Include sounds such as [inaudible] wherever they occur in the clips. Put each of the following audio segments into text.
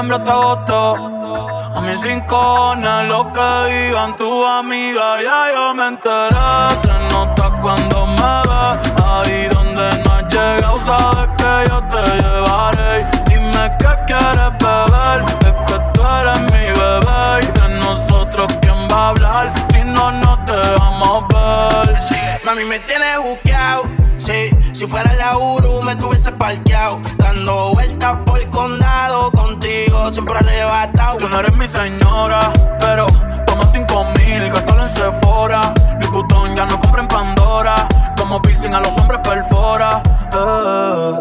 septiembre hasta agosto a mis rincones, lo que digan tu amiga, ya yo me enteré. Se nota cuando me ve, ahí donde no has llegado, sabes que yo te llevaré. Dime qué quieres beber, es que tú eres mi bebé. Y de nosotros, ¿quién va a hablar? Si no, no te vamos a ver. Mami, me tienes buqueado. Fuera la Uru me tuviese parqueado. Dando vueltas por el condado contigo, siempre arrebatado. Tú no eres mi señora, pero toma cinco mil, gástalo en Sephora. Vuitton ya no compra en Pandora. Como piercing a los hombres perfora. Eh.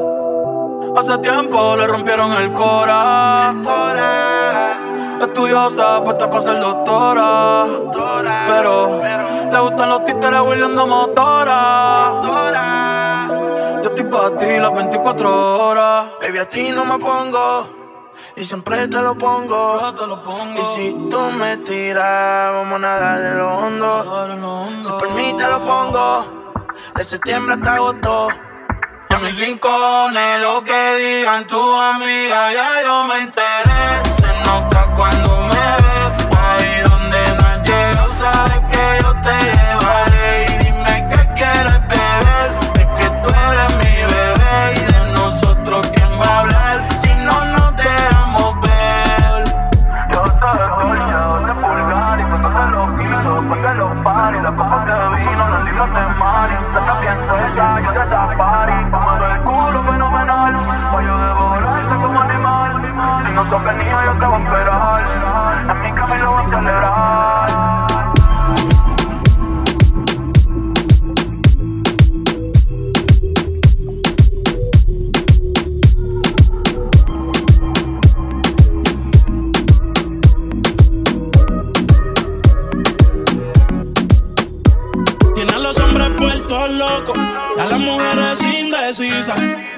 Hace tiempo le rompieron el cora. Estudiosa, puesta para ser doctora. Pero le gustan los títeres huirleando motora. Para ti las 24 horas. Baby, a ti no me pongo. Y siempre te lo pongo. Yo te lo pongo. Y si tú me tiras, vamos a nadar en lo hondo. Si por mí te lo pongo. De septiembre hasta agosto. Y a mis rincones, lo que digan tu amiga, ya yo me enteré. Se nota cuando me ve,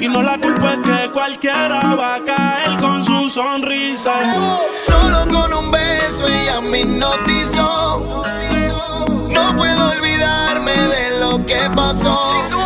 Y no la culpa es que cualquiera va a caer con su sonrisa. Solo con un beso ella me hipnotizó. No puedo olvidarme de lo que pasó.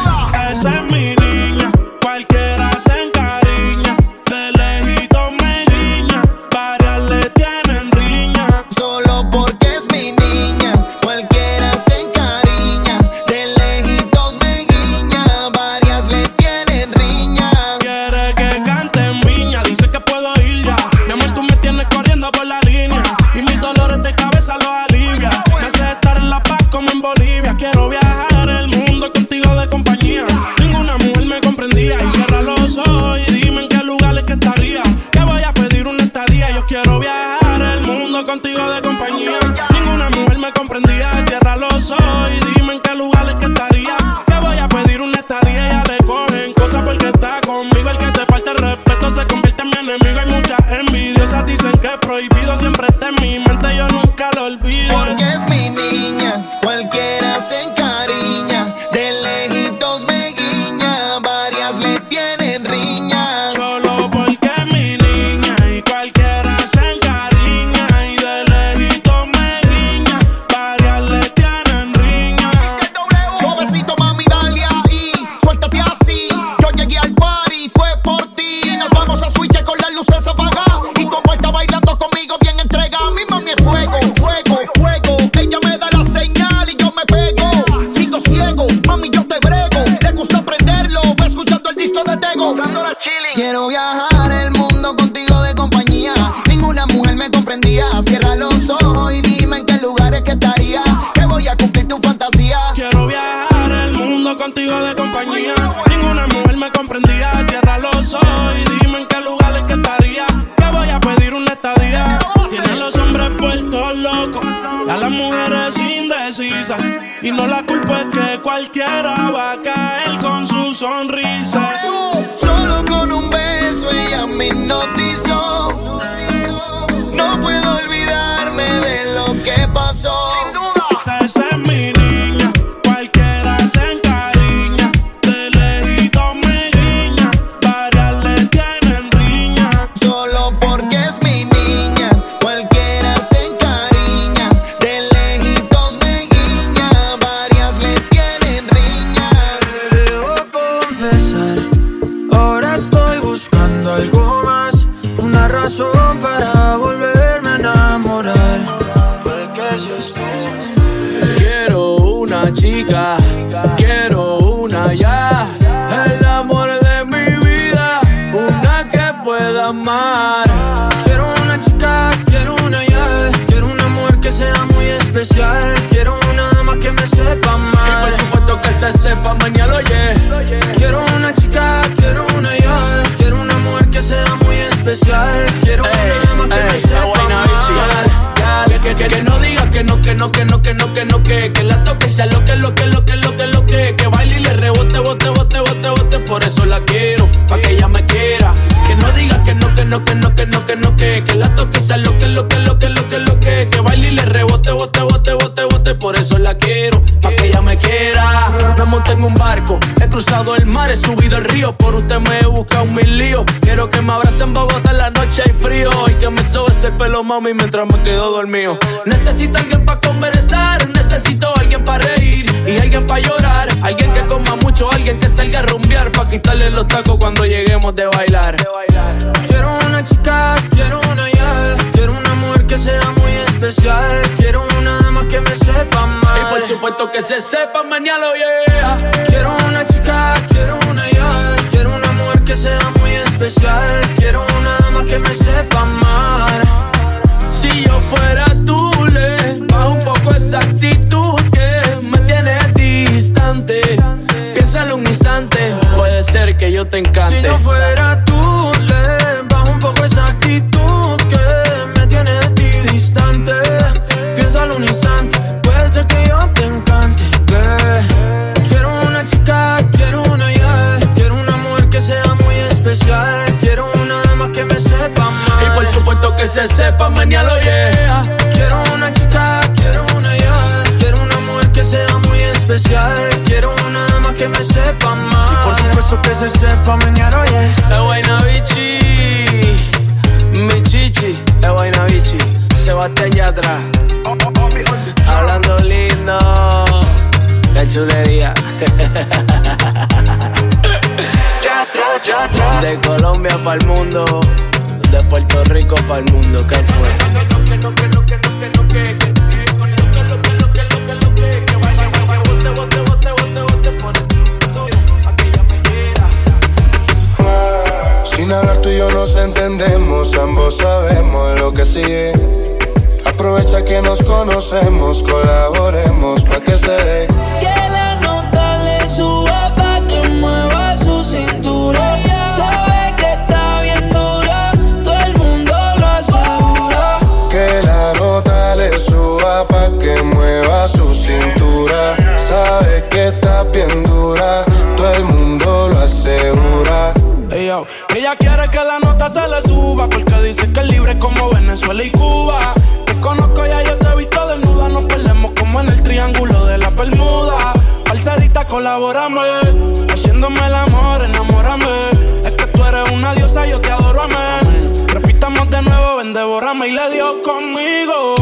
Lo que, lo que, lo que, lo que, lo que, que baile y le rebote, bote, bote, bote, bote, por eso la quiero, pa' que ella me quiera. Me monté en un barco, he cruzado el mar, he subido el río, por usted me he buscado mil líos. Quiero que me abrace en Bogotá en la noche hay frío y que me sobe ese pelo, mami, mientras me quedo dormido. Necesito alguien para conversar, necesito alguien para reír y alguien para llorar. Alguien que coma mucho, alguien que salga a rumbear para quitarle los tacos cuando lleguemos de bailar. Quiero una chica, quiero que sea muy especial, quiero una dama que me sepa mal. Y por supuesto que se sepa mañana, yeah. Quiero una chica, quiero una ya, quiero una mujer que sea muy especial, quiero una dama que me sepa amar. Si yo fuera tú, le bajo un poco esa actitud que me tiene distante. Piénsalo un instante, puede ser que yo te encante. Si yo fuera tú, que se sepa mañana, yeah. Quiero una chica, quiero una ya, quiero una mujer que sea muy especial, quiero una dama que me sepa amar. por supuesto que se sepa mañana, oye. Es vaina bichi, mi chichi, es vaina bichi. Sebastián Yatra, hablando lindo, qué chulería. [laughs] De Colombia para el mundo, de Puerto Rico para el mundo, ¿qué fue? Sin hablar tú y yo nos entendemos, ambos sabemos lo que sigue. Aprovecha que nos conocemos, colaboremos pa' que se dé. Se le suba porque dice que es libre como Venezuela y Cuba. Te conozco ya, yo te he visto desnuda. Nos perdemos como en el triángulo de la Bermuda. Parcerita, colabórame. Haciéndome el amor, enamórame. Es que tú eres una diosa, yo te adoro, amén. Repitamos de nuevo, ven, devórame y le dio conmigo.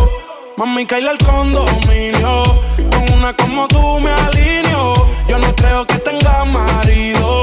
Mami, caíle al condominio. Con una como tú me alineo. Yo no creo que tenga marido.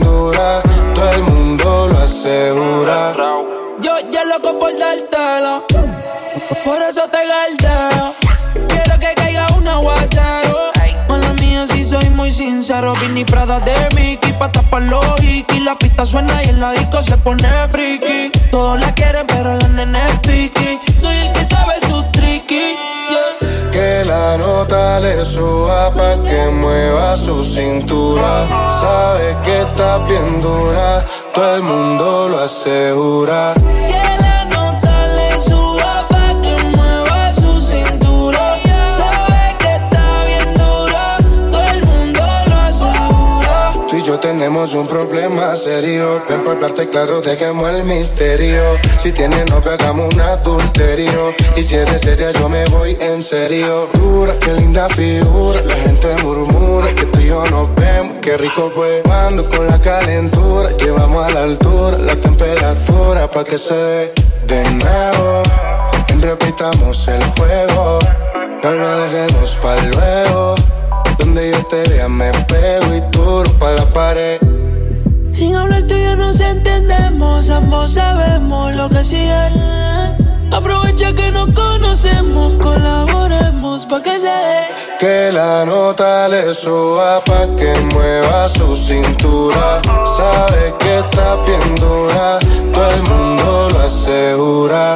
cartela. Por eso te galdeo. Quiero que caiga un aguacero. Mala mía, si soy muy sincero. Vini Prada de Mickey pa' tapar los La pista suena y el la disco se pone friki. Todos la quieren, pero la nene es piqui. Soy el que sabe su tricky. Que la nota le suba pa' que mueva su cintura. Sabe que está bien dura, todo el mundo lo asegura. Tenemos un problema serio. Ven por hablarte claro, dejemos el misterio. Si tienes novia, hagamos un adulterio. Y si eres seria, yo me voy en serio. Dura, qué linda figura. La gente murmura que tú y yo nos vemos. Qué rico fue cuando con la calentura llevamos a la altura la temperatura pa' que se dé de nuevo. Repitamos el juego. No lo dejemos para luego. Donde yo te vea me pego y tú pa' la pared. Sin hablar tú y yo nos entendemos, ambos sabemos lo que sigue. Aprovecha que nos conocemos, colaboremos pa' que se dé. Que la nota le suba pa' que mueva su cintura. Sabe que está bien dura, todo el mundo lo asegura.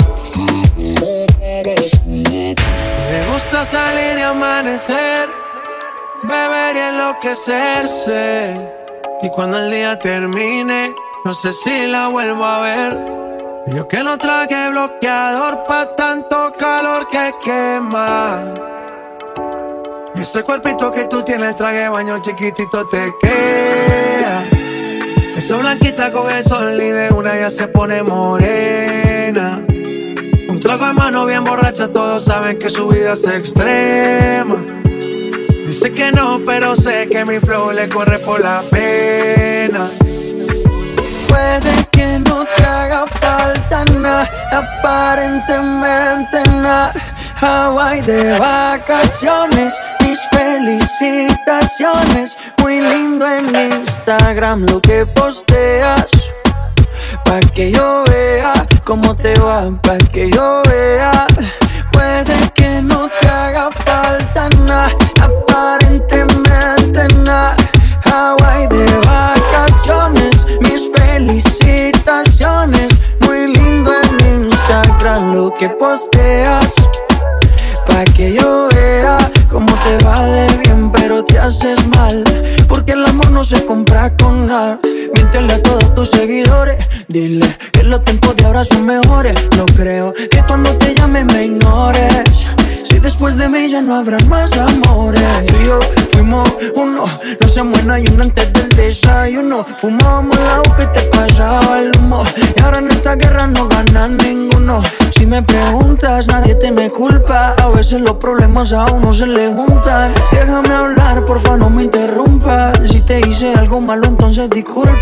Me gusta salir y amanecer beber y enloquecerse. Y cuando el día termine, no sé si la vuelvo a ver. Yo que no traje bloqueador pa' tanto calor que quema. Ese cuerpito que tú tienes, traje baño chiquitito te queda. Esa blanquita con el sol y de una ya se pone morena. Un trago de mano bien borracha, todos saben que su vida es extrema. Dice que no, pero sé que mi flow le corre por la pena. Puede que no te haga falta nada, aparentemente nada. Hawaii de vacaciones, mis felicitaciones. Muy lindo en Instagram lo que posteas. Pa' que yo vea cómo te va, pa' que yo vea. Puede que no te haga falta nada lo que posteas. Pa' que yo vea cómo te va de bien, pero te haces mal. Porque el amor no se compra con nada. Miéntele a todos tus seguidores. Dile que los tiempos de ahora son mejores. No creo que cuando te llame me ignores. Después de mí ya no habrá más amores. Tú y yo fuimos uno, no se muera y uno antes del desayuno. Fumábamos la que te pasaba el humo. Y ahora en esta guerra no gana ninguno. Si me preguntas, nadie te me culpa. A veces los problemas a uno se le juntan. Déjame hablar, porfa, no me interrumpas. Si te hice algo malo, entonces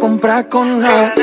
Amor no se compra con. La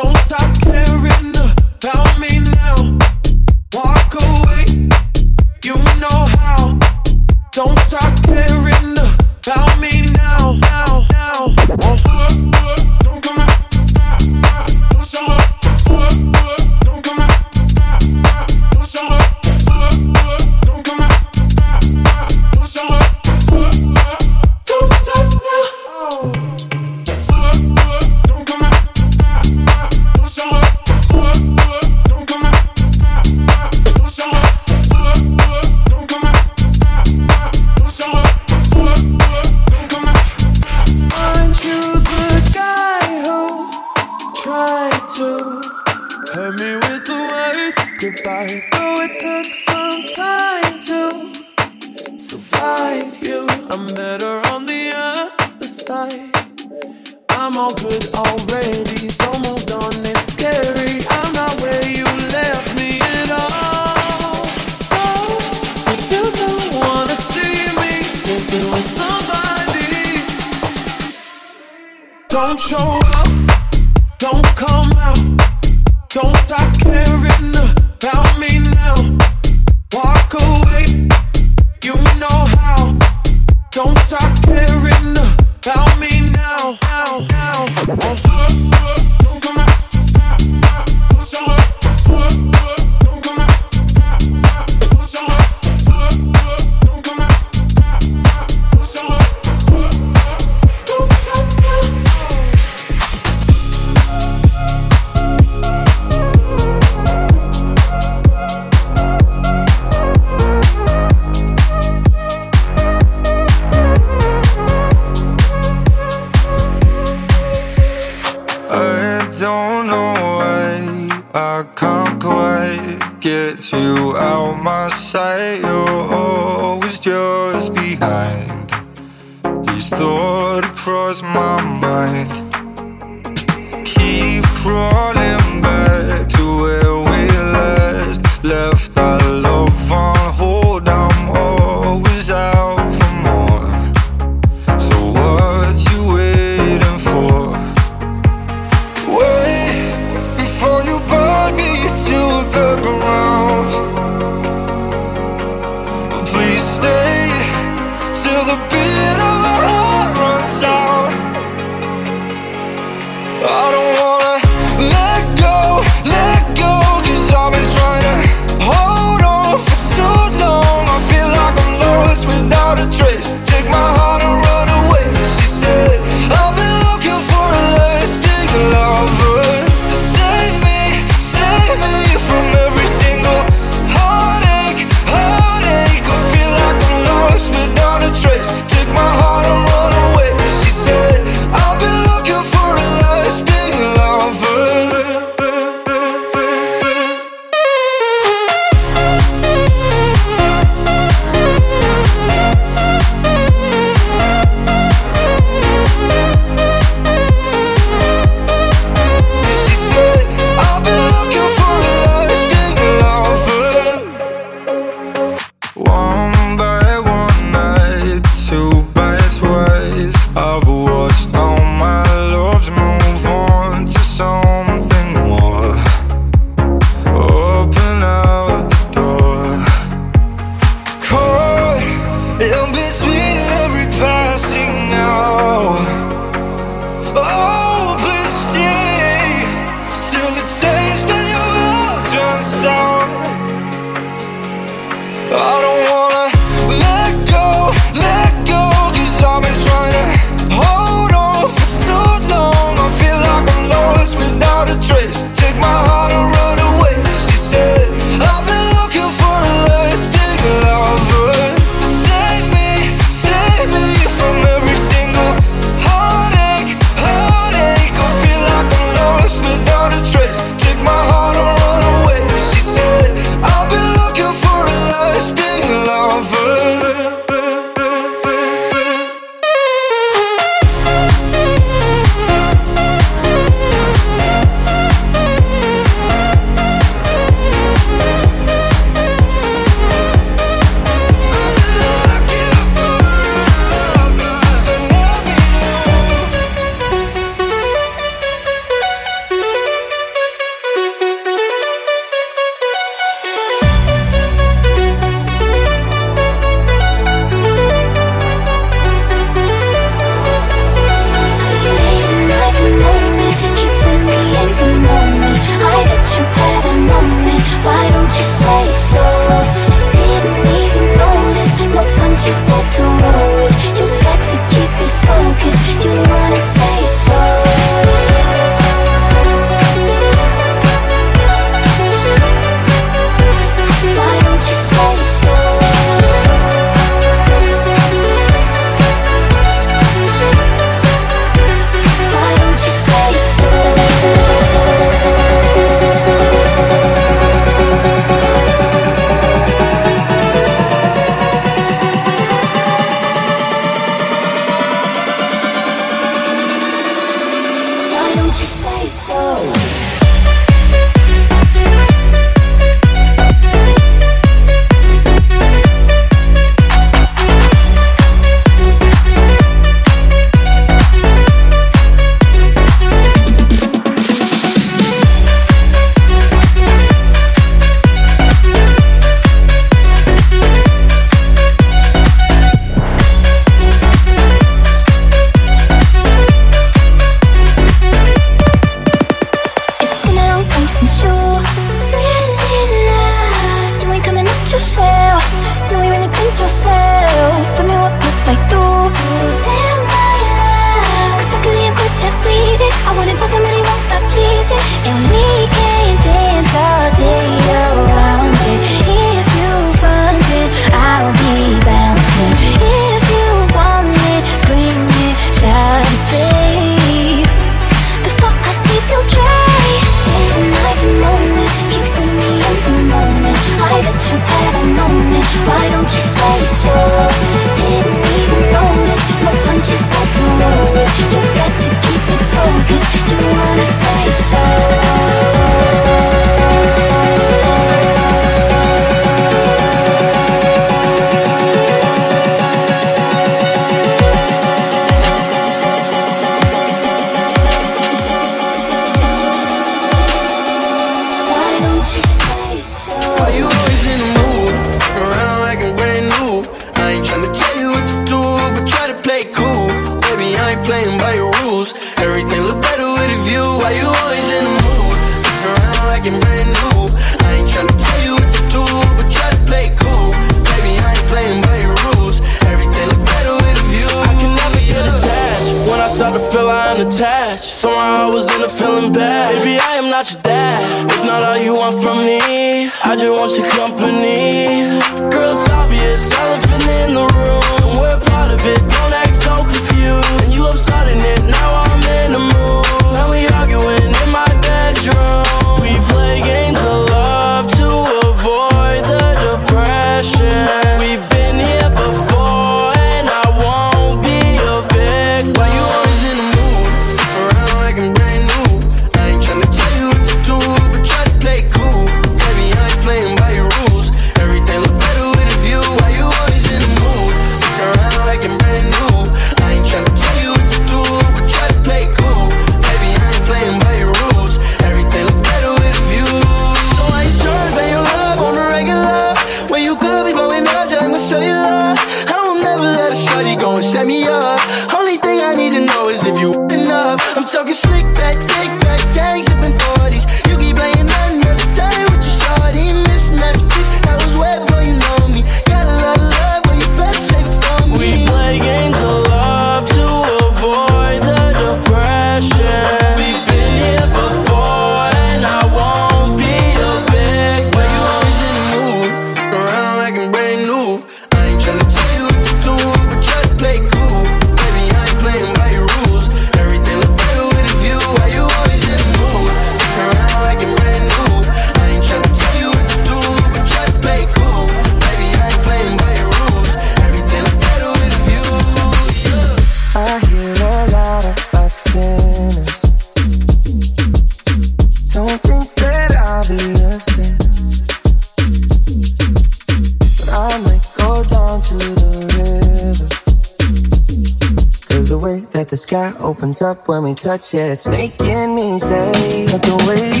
opens up when we touch it. It's making me say, the way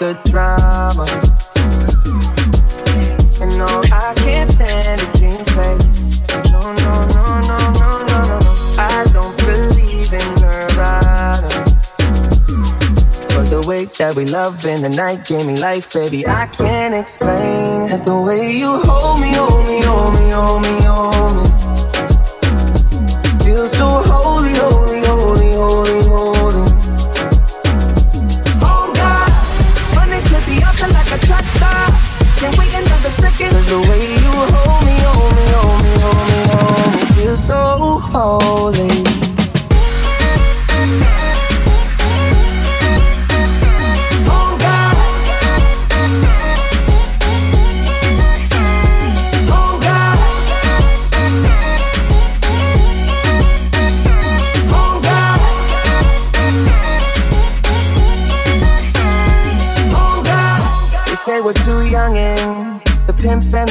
the drama. And no, I can't stand a dream fake. No, no, no, no, no, no, no. I don't believe in Nirvana. But the way that we love in the night gave me life, baby. I can't explain the way you hold me, hold me, hold me, hold me, hold me. Feel so holy, the way you hold me, hold me, hold me, hold me, hold me. Feel so holy.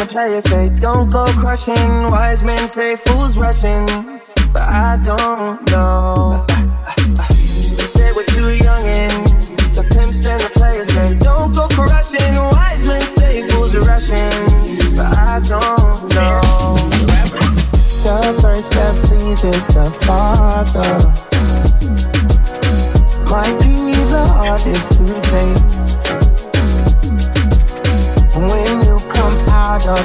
Players say don't go crushing. Wise men say fools rushing, but I don't know. They say we're too young and the pimps and the players say don't go crushing. Wise men say fools are rushing, but I don't know. The first step pleases the Father. Might be the hardest to take I'm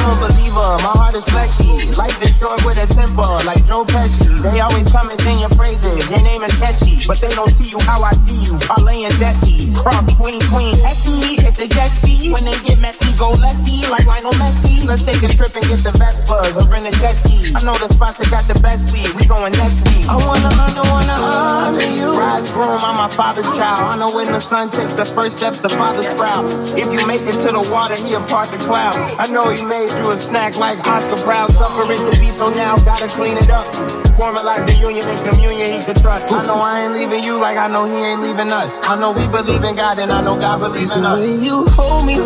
a believer, my heart is fleshy. Life is short with a temper, like Joe Pesci. They always come and sing your praises, your name is catchy. But they don't see you how I see you, parlay and Desi. Cross between Queen Essie, When they get messy, go lefty, like Lionel Messi. Let's take a trip and get the best Vespas or rent a jet ski. I know the spots that got the best weed, we going next week. I wanna learn honor, wanna honor you. Rise groom, I'm my father's child. I know when the son takes the first step, the father's proud. If you make it to the water, he'll part the clouds. I know he made you a snack like Oscar Proud. Suffering to be so now, gotta clean it up. Formalize the union and communion he can trust. I know I ain't leaving you like I know he ain't leaving us. I know we believe in God and I know God believes in us. When you hold me,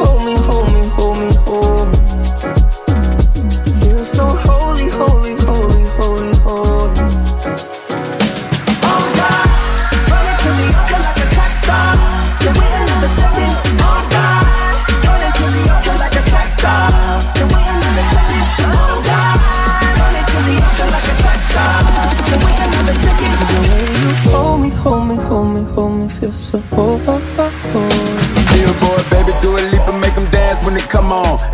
Hold me, hold me, feel so oh, oh, oh, oh. Come on.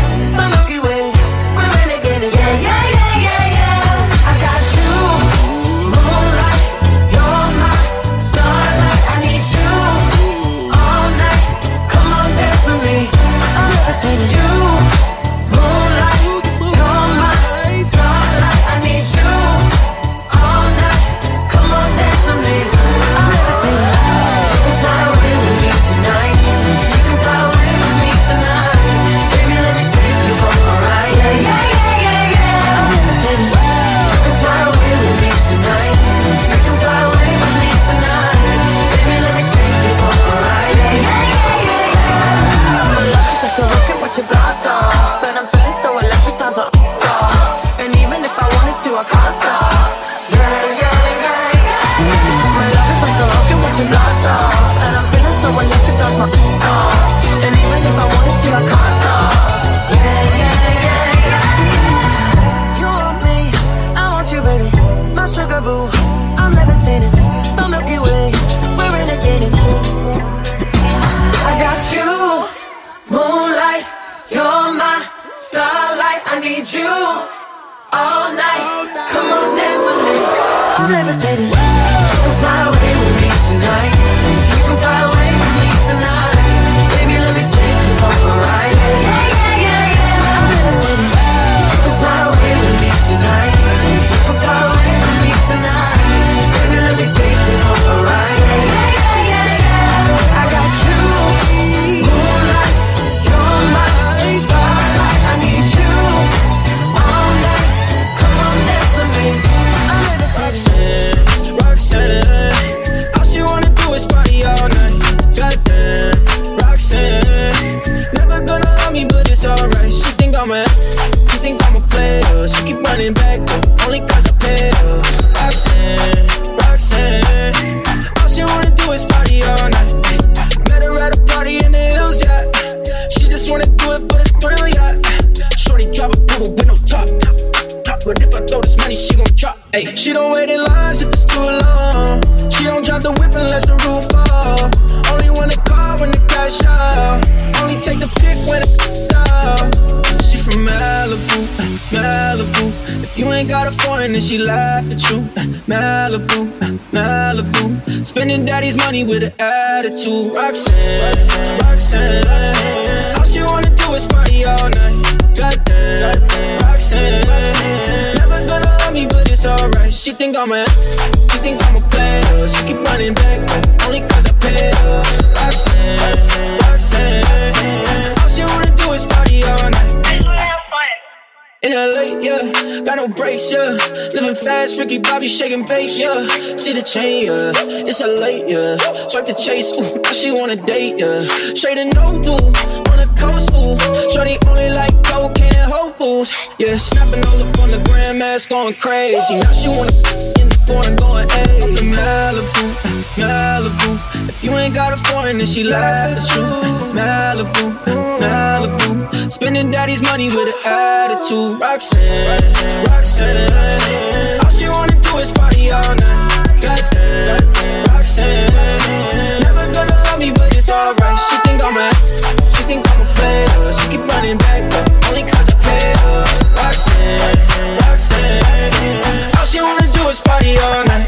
hesitating. Spending money with an attitude. Roxanne, Roxanne. All she wanna do is party all night. Goddamn, Roxanne. Never gonna love me, but it's alright. She think I'm a, she think I'm a player. She keep running back, In LA, yeah, got no brakes, yeah. Living fast, Ricky Bobby shaking bait, yeah. See the chain, yeah. It's a late, yeah. Swipe the chase, ooh, she wanna date, yeah. Straight and no do, on the coast, ooh. Shorty only like cocaine and Whole Foods, yeah. Snapping all up on the grandmas, going crazy. Now she wanna in the foreign, going hey. Malibu, Malibu. If you ain't got a foreign, then she laugh at you. Malibu, Malibu. Spending daddy's money with an attitude. Roxanne, Roxanne. All she wanna do is party all night. Goddamn, Roxanne. Never gonna love me, but it's alright. She think I'm a, she think I'm a player. She keep running back, only cause I pay her. Roxanne, Roxanne. All she wanna do is party all night.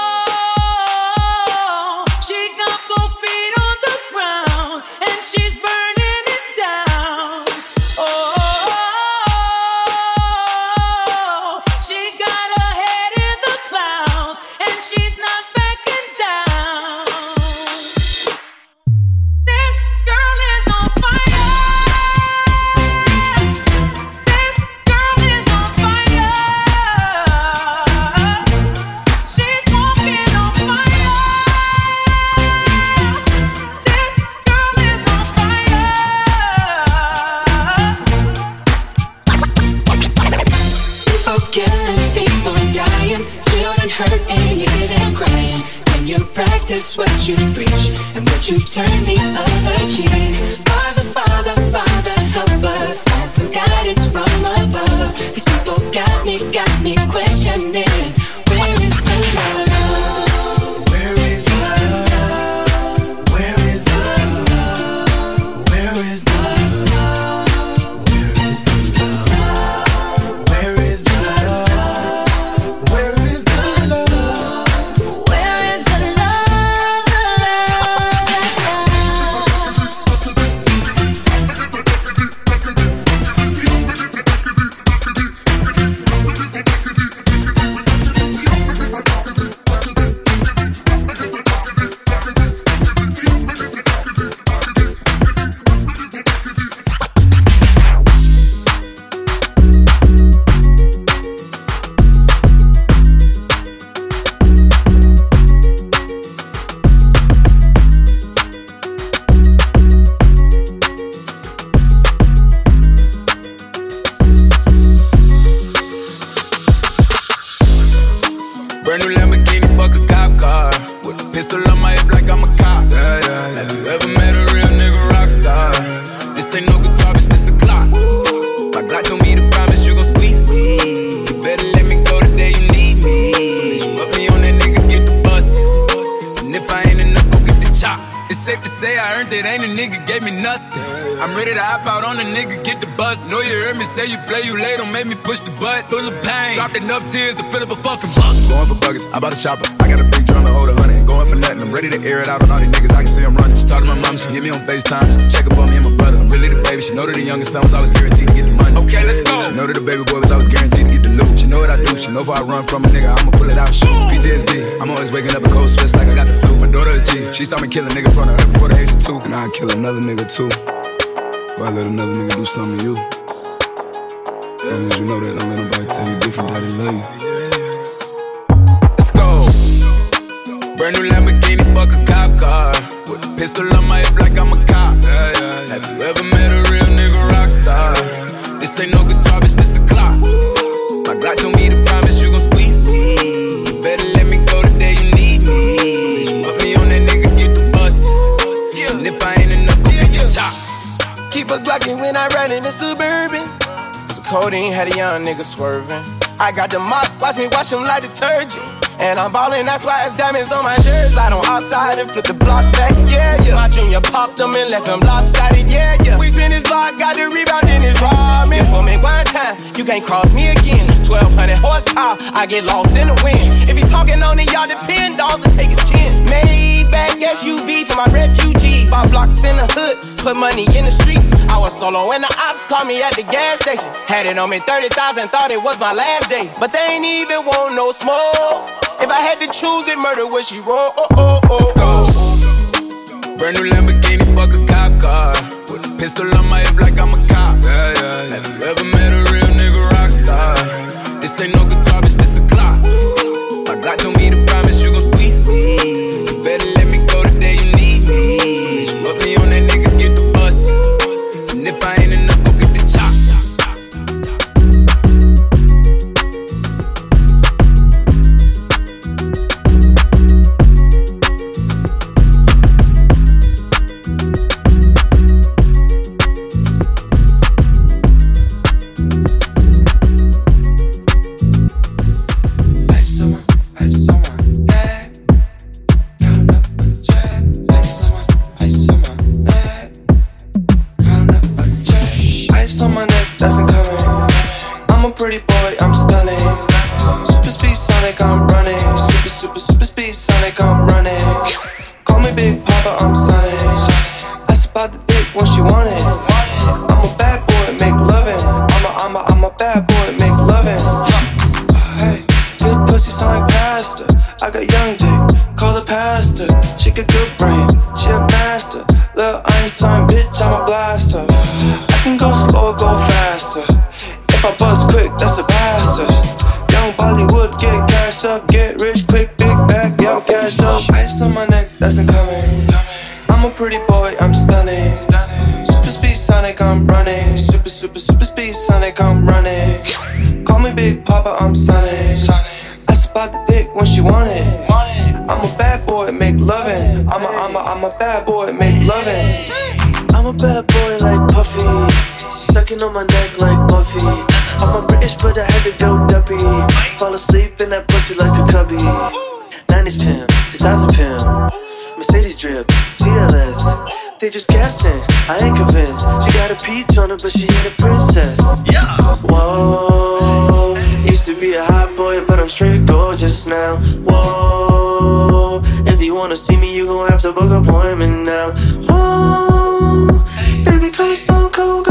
you to preach and would you turn me heard me say you play, you late, don't make me push the butt. Full of pain, dropped enough tears to fill up a fucking buck. Going for buggers, I bought a chopper. I got a big drum to hold a hundred. Going for nothing, I'm ready to air it out on all these niggas. I can see I'm running. She talked to my mom, she hit me on FaceTime just to check up on me and my brother. I'm really the baby. She know that the youngest son was always guaranteed to get the money. Okay, let's go. She know that the baby boy was always guaranteed to get the loot. She know what I do. She know if I run from a nigga, I'ma pull it out, shoot. PTSD. I'm always waking up in cold sweats like I got the flu. My daughter a G. She saw me kill a nigga in front of her before the age of two. And I'd kill another nigga too. I let another nigga do something to you. As long as you know that, don't let nobody tell you different that they love you. Let's go. Brand new Lamborghini, fuck a cop car. With a pistol on my hip like I'm a cop. Have you ever met a real nigga rock star? This ain't no guitar, bitch, this a clock. My God told me to promise you gon' squeeze me. You better let me go the day you need me. So bitch, put me on that nigga, get the bus. And if I ain't enough, go get the chop. Keep a Glockin' when I ride in the Suburban. Codeine had a young nigga swerving. I got the mop, watch me wash him like detergent. And I'm ballin', that's why it's diamonds on my jersey. I don't outside and flip the block back, yeah, yeah. My junior popped them and left him lopsided, yeah, yeah. We finished block, got the rebound in his ramen. For me one time, you can't cross me again. 1200 horsepower, I get lost in the wind. If he talking on it, y'all depend, dolls and take his chin. Maybach SUV for my refugee. Five blocks in the hood, put money in the streets. I was solo when the ops called me at the gas station. Had it on me 30,000, thought it was my last day. But they ain't even want no smoke. If I had to choose it, murder would she roll? Oh, oh, oh, Let's go. Brand new Lamborghini, fuck a cop car. With a pistol on my hip like I'm a cop. Yeah, yeah, yeah. Have you ever met a Yeah. Whoa. Used to be a hot boy, but I'm straight gorgeous now. Whoa. If you wanna see me, you gon' have to book appointment now. Whoa. Baby, call me stone cold,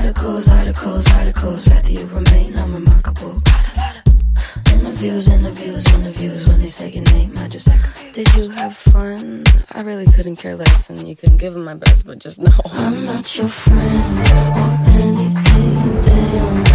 Articles, articles, articles, rather you remain unremarkable. Interviews, interviews, interviews. When they say your name, I just like. Did you have fun? I really couldn't care less, and you can give them my best, but just know I'm not your friend or anything. Damn.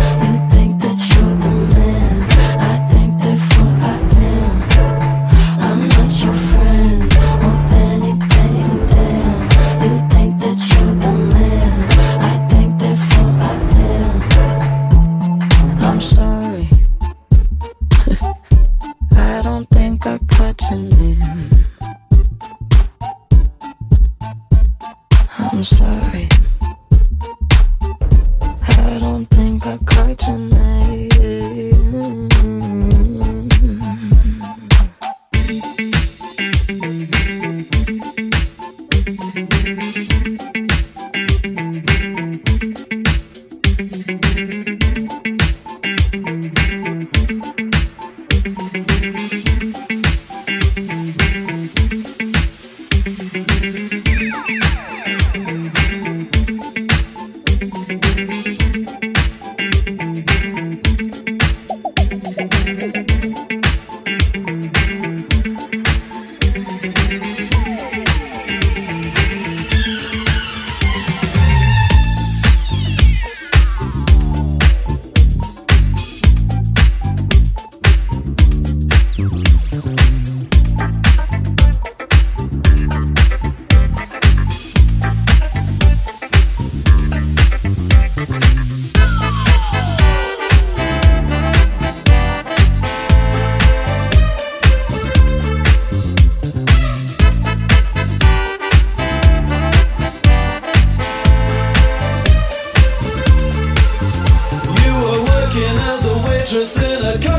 in a car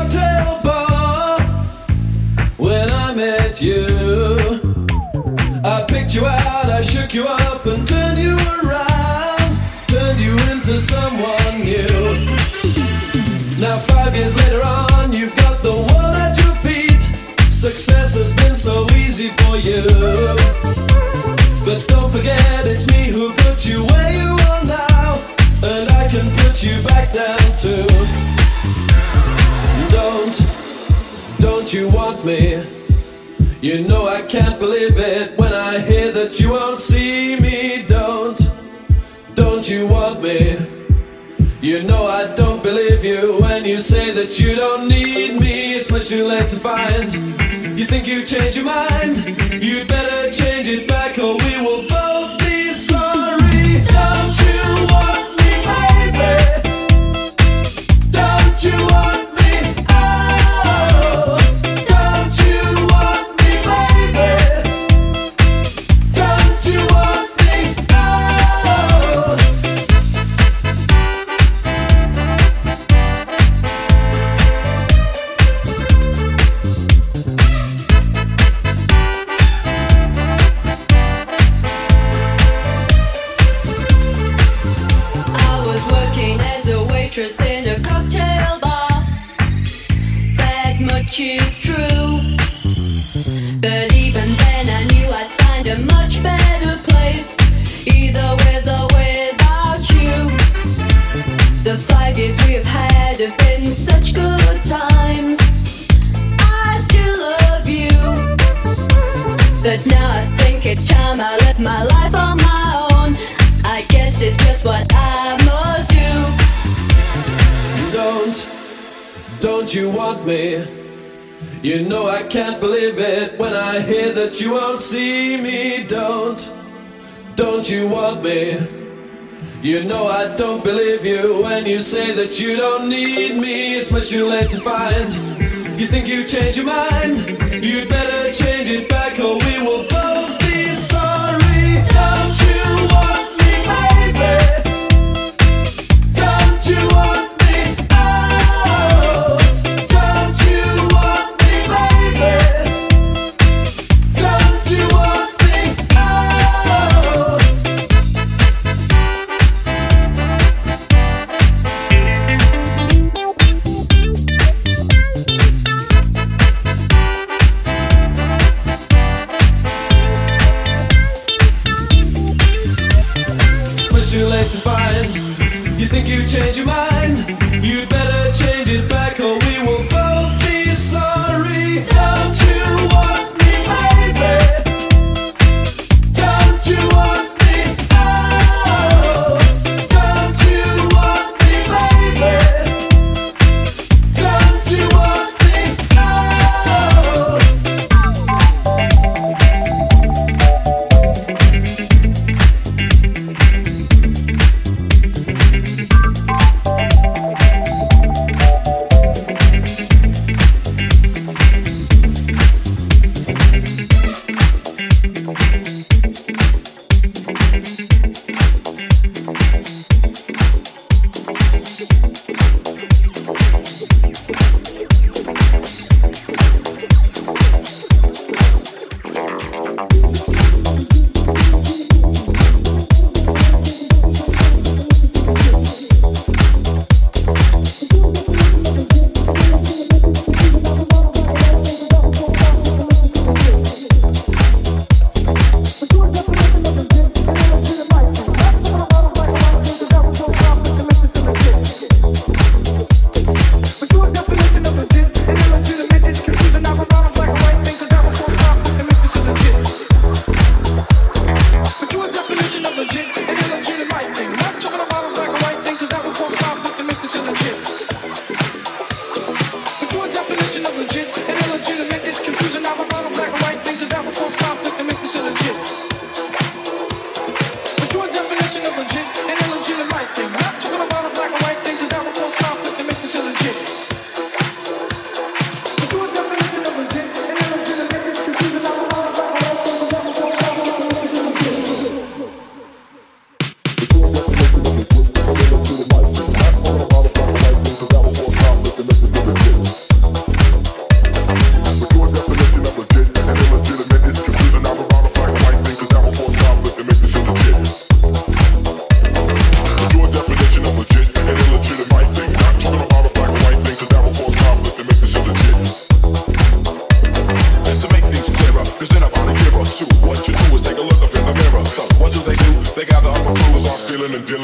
you change your mind, you'd better. days we have had have been such good times. I still love you, but now I think it's time I live my life on my own. I guess it's just what I must do. Don't, don't you want me? You know I can't believe it when I hear that you won't see me. Don't, don't you want me? You know I don't believe you when you say that you don't need me. It's much too late to find. You think you changed your mind? You'd better change it back or we will both.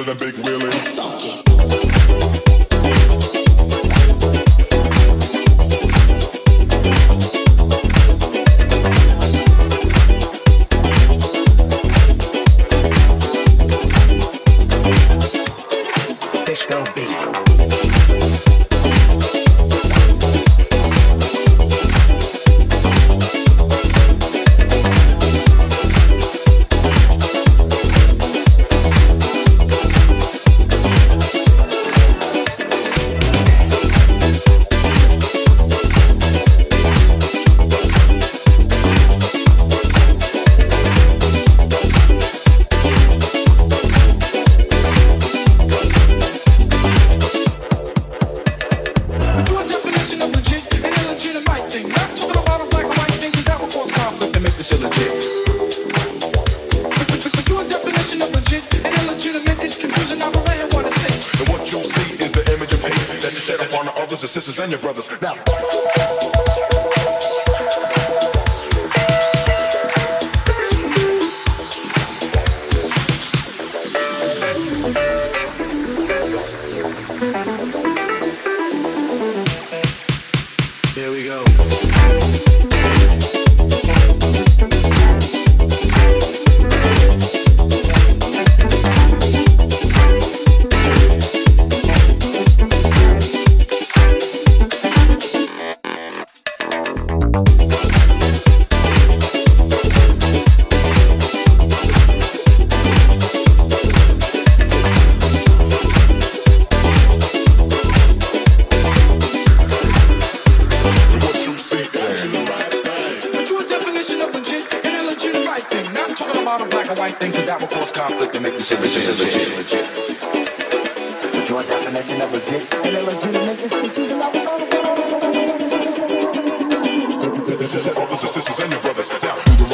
of the big wheelie. lot of black and white thinking that will cause conflict and make this illogit. Legit. Your definition of legit and illegitimate is confusing our brothers and sisters and your brothers. Now,